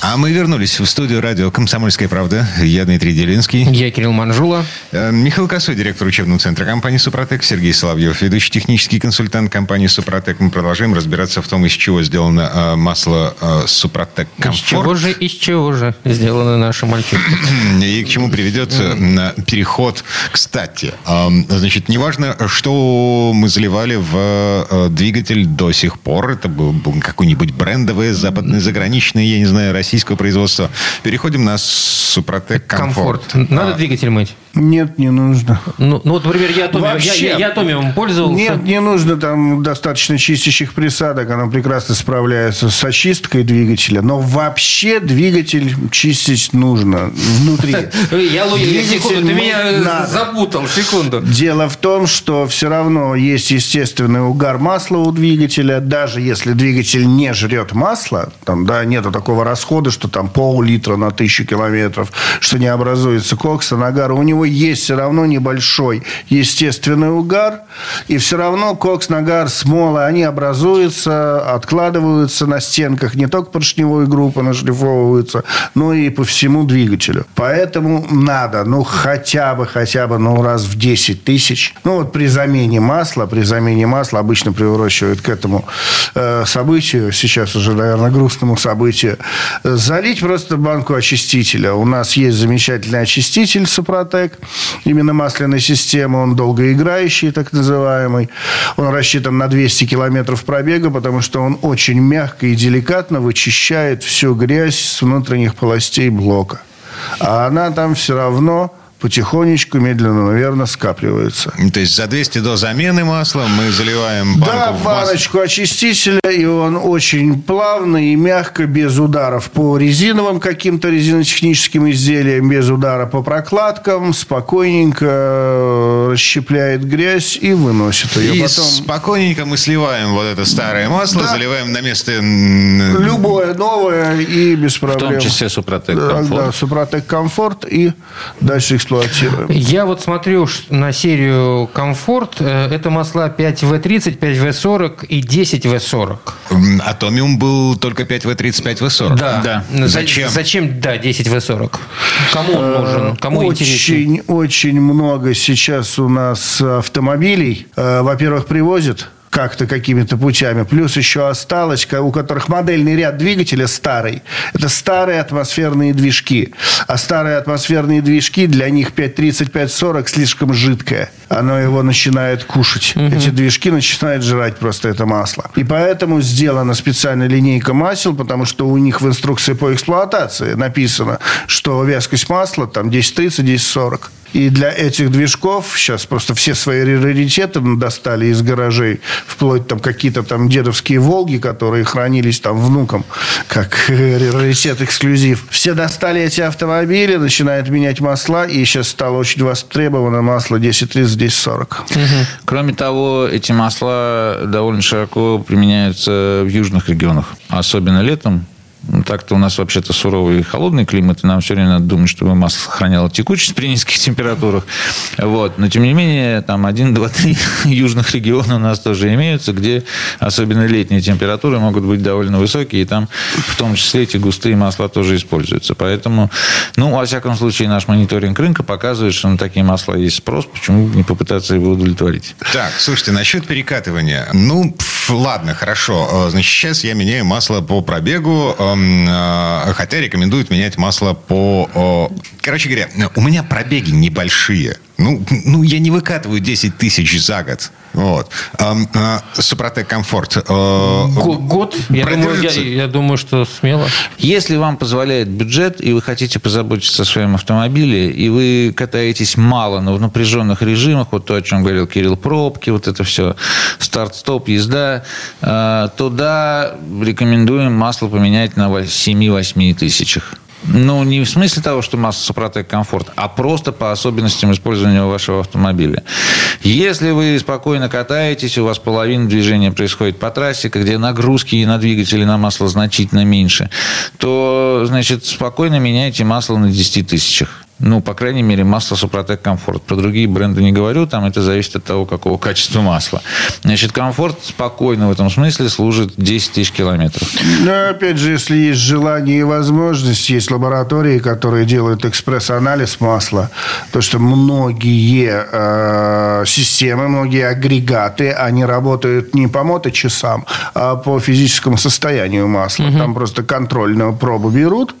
А мы вернулись в студию радио «Комсомольская правда». Я Дмитрий Делинский. Я Кирилл Манжула. Э, Михаил Косой, директор учебного центра компании «Супротек». Сергей Соловьев, ведущий технический консультант компании «Супротек». Мы продолжаем разбираться в том, из чего сделано э, масло э, «Супротек Комфорт». Из чего же, из чего же сделаны наши мальчики? И к чему приведет переход. Кстати, значит, неважно, что мы заливали в двигатель до сих пор. Это был какой-нибудь брендовый, западный, заграничный, я не знаю, российского производства. Переходим на Супротек Комфорт. Комфорт. Надо а, двигатель мыть? Нет, не нужно. Ну, ну вот, например, я Атомиум, Вообще, я, я, я пользовался. Нет, не нужно там достаточно чистящих присадок. Она прекрасно справляется с очисткой двигателя. Но вообще двигатель чистить нужно внутри. Я, секунду, ты меня запутал, секунду. Дело в том, что все равно есть естественный угар масла у двигателя. Даже если двигатель не жрет масло, там, да, нету такого расхода, что там пол-литра на тысячу километров, что не образуется кокса, нагара, у него есть все равно небольшой естественный угар, и все равно кокс, нагар, смола, они образуются, откладываются на стенках, не только поршневой группы нашлифовываются, но и по всему двигателю. Поэтому надо, ну, хотя бы, хотя бы, ну, раз в 10 тысяч. Ну, вот при замене масла, при замене масла обычно приурочивают к этому э, событию, сейчас уже, наверное, грустному событию, залить просто банку очистителя. У нас есть замечательный очиститель Супротек, именно масляной системы. Он долгоиграющий, так называемый. Он рассчитан на 200 километров пробега, потому что он очень мягко и деликатно вычищает всю грязь с внутренних полостей блока. А она там все равно потихонечку, медленно, но верно скапливается. То есть за 200 до замены масла мы заливаем банку Да, в баночку очистителя, и он очень плавно и мягко, без ударов по резиновым каким-то резинотехническим изделиям, без удара по прокладкам, спокойненько э, расщепляет грязь и выносит ее. И Потом... спокойненько мы сливаем вот это старое масло, да. заливаем на место... Любое новое и без проблем. В том числе Супротек Комфорт. Да, Супротек Комфорт и дальше эксплуатируем. Я вот смотрю на серию «Комфорт». Э, это масла 5В30, 5В40 и 10В40. Атомиум был только 5В30, 5В40. Да. да. Зачем? Зачем, да, 10В40? Кому он э, нужен? Кому очень, интереснее? Очень много сейчас у нас автомобилей. Э, во-первых, привозят как-то какими-то путями. Плюс еще осталось, у которых модельный ряд двигателя старый. Это старые атмосферные движки. А старые атмосферные движки для них 5.30-5.40 слишком жидкое. Оно его начинает кушать. Угу. Эти движки начинают жрать просто это масло. И поэтому сделана специальная линейка масел, потому что у них в инструкции по эксплуатации написано, что вязкость масла там 10.30, 10.40. И для этих движков сейчас просто все свои раритеты достали из гаражей, вплоть там какие-то там дедовские «Волги», которые хранились там внукам, как раритет эксклюзив. Все достали эти автомобили, начинают менять масла, и сейчас стало очень востребовано масло 1030-1040. Угу. Кроме того, эти масла довольно широко применяются в южных регионах, особенно летом. Ну, так-то у нас вообще-то суровый и холодный климат, и нам все время надо думать, чтобы масло сохраняло текучесть при низких температурах. Вот. Но, тем не менее, там один, два, три южных региона у нас тоже имеются, где особенно летние температуры могут быть довольно высокие, и там в том числе эти густые масла тоже используются. Поэтому, ну, во всяком случае, наш мониторинг рынка показывает, что на такие масла есть спрос, почему не попытаться его удовлетворить. Так, слушайте, насчет перекатывания. Ну, ладно, хорошо. Значит, сейчас я меняю масло по пробегу, эм, хотя рекомендуют менять масло по... Короче говоря, у меня пробеги небольшие. Ну, ну, я не выкатываю 10 тысяч за год. Вот. А, а, Супротек Комфорт. А, год? Я думаю, я, я думаю, что смело. Если вам позволяет бюджет, и вы хотите позаботиться о своем автомобиле, и вы катаетесь мало, но в напряженных режимах, вот то, о чем говорил Кирилл, пробки, вот это все, старт-стоп, езда, то да, рекомендуем масло поменять на 7-8 тысячах. Ну, не в смысле того, что масса Супротек комфорт, а просто по особенностям использования вашего автомобиля. Если вы спокойно катаетесь, у вас половина движения происходит по трассе, где нагрузки и на двигатели на масло значительно меньше, то, значит, спокойно меняйте масло на 10 тысячах. Ну, по крайней мере, масло Супротек Комфорт. Про другие бренды не говорю, там это зависит от того, какого качества масла. Значит, Комфорт спокойно в этом смысле служит 10 тысяч километров. Но, опять же, если есть желание и возможность, есть лаборатории, которые делают экспресс-анализ масла, то, что многие э, системы, многие агрегаты, они работают не по моточасам, а по физическому состоянию масла. Угу. Там просто контрольную пробу берут,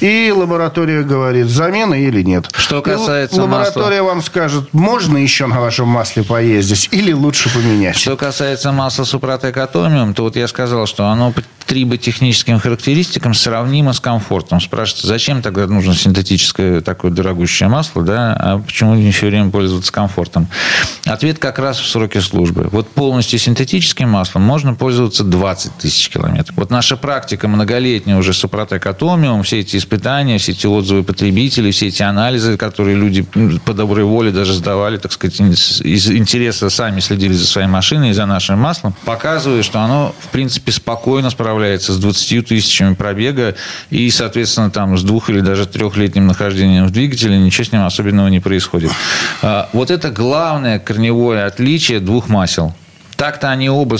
и лаборатория говорит, замена или нет. Что касается и Лаборатория масла... вам скажет, можно еще на вашем масле поездить или лучше поменять. Что касается масла Супротек Атомиум, то вот я сказал, что оно трибо-техническим характеристикам сравнимо с комфортом. Спрашивается, зачем тогда нужно синтетическое такое дорогущее масло, да, а почему не все время пользоваться комфортом? Ответ как раз в сроке службы. Вот полностью синтетическим маслом можно пользоваться 20 тысяч километров. Вот наша практика многолетняя уже Супротек Атомиум, все эти испытания, все эти отзывы потребителей, все эти анализы, которые люди по доброй воле даже сдавали, так сказать, из интереса сами следили за своей машиной и за нашим маслом, показывают, что оно, в принципе, спокойно справляется с 20 тысячами пробега и, соответственно, там с двух или даже трехлетним нахождением в двигателе ничего с ним особенного не происходит. А, вот это главное корневое отличие двух масел. Так-то они оба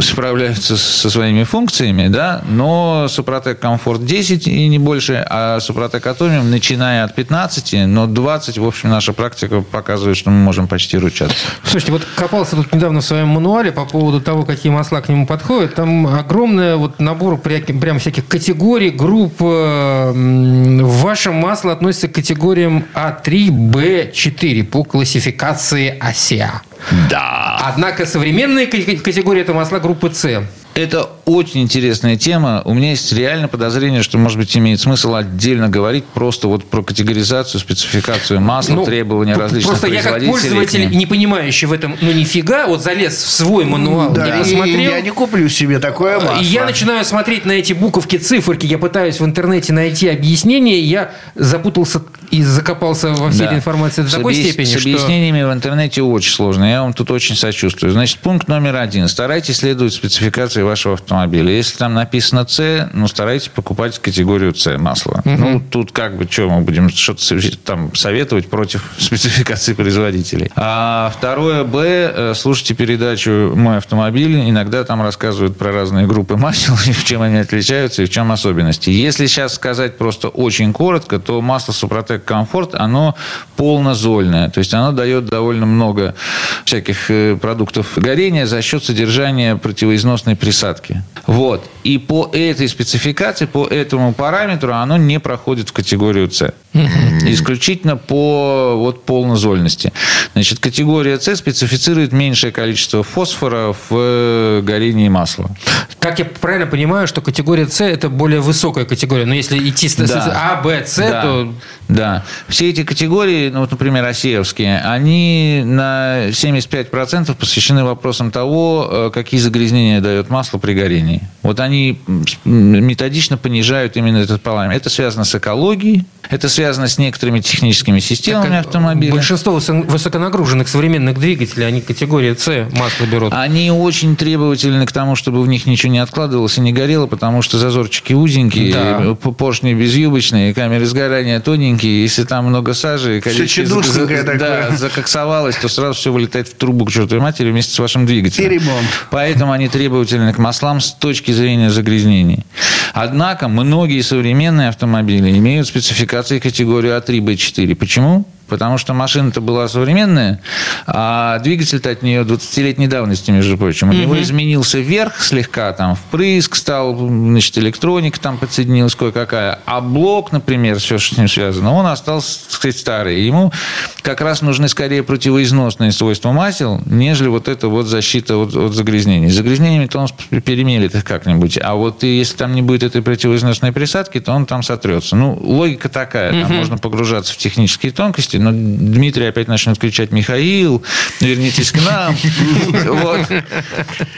справляются со своими функциями, да, но Супротек Комфорт 10 и не больше, а Супротек Атомиум, начиная от 15, но 20, в общем, наша практика показывает, что мы можем почти ручаться. Слушайте, вот копался тут недавно в своем мануале по поводу того, какие масла к нему подходят. Там огромный вот набор прям всяких категорий, групп. Ваше масло относится к категориям А3, Б4 по классификации АСИА. Да. Однако современная категория это масла группы С. Это очень интересная тема. У меня есть реально подозрение, что, может быть, имеет смысл отдельно говорить просто вот про категоризацию, спецификацию масла, ну, требования различных Просто я как пользователь, не понимающий в этом, ну, нифига, вот залез в свой мануал, да, я посмотрел. Я не куплю себе такое масло. И я начинаю смотреть на эти буковки, циферки, я пытаюсь в интернете найти объяснение, я запутался и закопался во всей да. этой информации до с такой степени, С объяснениями что... в интернете очень сложно. Я вам тут очень сочувствую. Значит, пункт номер один. Старайтесь следовать спецификации вашего автомобиля. Если там написано С, ну, старайтесь покупать категорию С масла. Угу. Ну, тут как бы, что мы будем что-то там советовать против спецификации производителей. А второе, Б, э, слушайте передачу «Мой автомобиль». Иногда там рассказывают про разные группы масел, и в чем они отличаются, и в чем особенности. Если сейчас сказать просто очень коротко, то масло Супротек комфорт, оно полнозольное. То есть оно дает довольно много всяких э, продуктов горения за счет содержания противоизносной присадки. Вот. И по этой спецификации, по этому параметру оно не проходит в категорию С. Исключительно по вот, полнозольности. Значит, категория С специфицирует меньшее количество фосфора в э, горении масла. Как я правильно понимаю, что категория С это более высокая категория. Но если идти с да. А, Б, С, да. то... Да. Все эти категории, ну, вот, например, осеевские, они на 75% посвящены вопросам того, э, какие загрязнения дает масло при горении. Вот они методично понижают именно этот параметр. Это связано с экологией, это связано с некоторыми техническими системами автомобиля. Большинство высоконагруженных современных двигателей, они категории С масло берут. Они очень требовательны к тому, чтобы в них ничего не откладывалось и не горело, потому что зазорчики узенькие, да. поршни безюбочные, камеры сгорания тоненькие. Если там много сажи, за, за, да, закоксовалось, то сразу все вылетает в трубу к чертовой матери вместе с вашим двигателем. И ремонт. Поэтому они требовательны к маслам с точки зрения загрязнений. Однако многие современные автомобили имеют спецификации категории А3, Б4. Почему? Потому что машина-то была современная, а двигатель-то от нее 20-летней давности, между прочим. У него изменился вверх слегка, там, впрыск стал, значит, электроника там подсоединилась кое-какая, а блок, например, все, что с ним связано, он остался, так сказать, старый. Ему как раз нужны скорее противоизносные свойства масел, нежели вот эта вот защита от, от загрязнений. С загрязнениями-то он перемелит их как-нибудь, а вот если там не будет этой противоизносной присадки, то он там сотрется. Ну, логика такая, там можно погружаться в технические тонкости, но Дмитрий опять начнет кричать «Михаил, вернитесь к нам».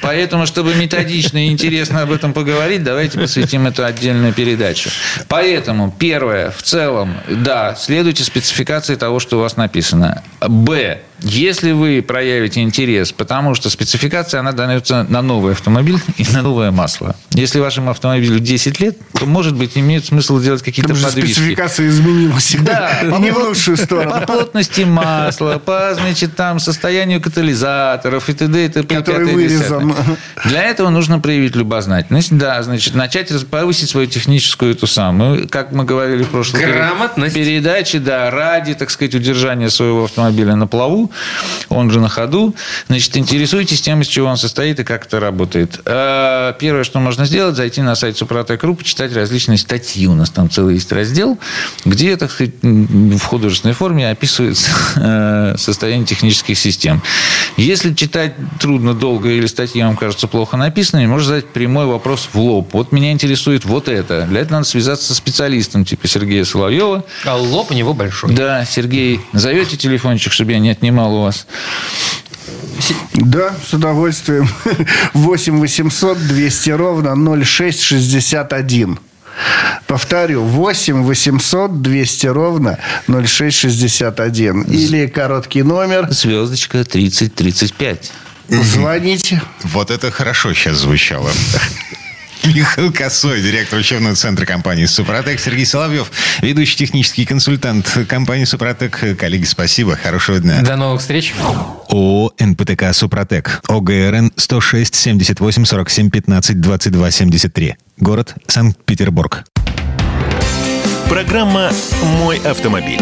Поэтому, чтобы методично и интересно об этом поговорить, давайте посвятим эту отдельную передачу. Поэтому, первое, в целом, да, следуйте спецификации того, что у вас написано. Б. Если вы проявите интерес, потому что спецификация, она дается на новый автомобиль и на новое масло. Если вашему автомобилю 10 лет, то, может быть, имеет смысл делать какие-то подвижки. спецификация изменилась. Да, по, не в лучшую сторону. По плотности масла, по, значит, там, состоянию катализаторов и т.д. и т.п. Который вырезан. Для этого нужно проявить любознательность. Да, значит, начать повысить свою техническую эту самую, как мы говорили в прошлой передаче, да, ради, так сказать, удержания своего автомобиля на плаву, он же на ходу. Значит, интересуйтесь тем, из чего он состоит и как это работает. А, первое, что можно сделать, зайти на сайт Супротек.ру, почитать различные статьи. У нас там целый есть раздел, где, так сказать, в художественной форме описывается э, состояние технических систем. Если читать трудно, долго или статьи вам кажутся плохо написанными, можно задать прямой вопрос в лоб. Вот меня интересует вот это. Для этого надо связаться со специалистом типа Сергея Соловьева. А лоб у него большой. Да, Сергей, назовете телефончик, чтобы я не отнимал у вас. Да, с удовольствием. 8 800 200 ровно 0661. Повторю, 8 800 200 ровно 0661. Или короткий номер. Звездочка 3035. Звоните. Вот это хорошо сейчас звучало. Михаил Косой, директор учебного центра компании «Супротек», Сергей Соловьев, ведущий технический консультант компании «Супротек». Коллеги, спасибо, хорошего дня. До новых встреч. ООО «НПТК Супротек», ОГРН 106 78 47 15 22 73. Город Санкт-Петербург. Программа «Мой автомобиль».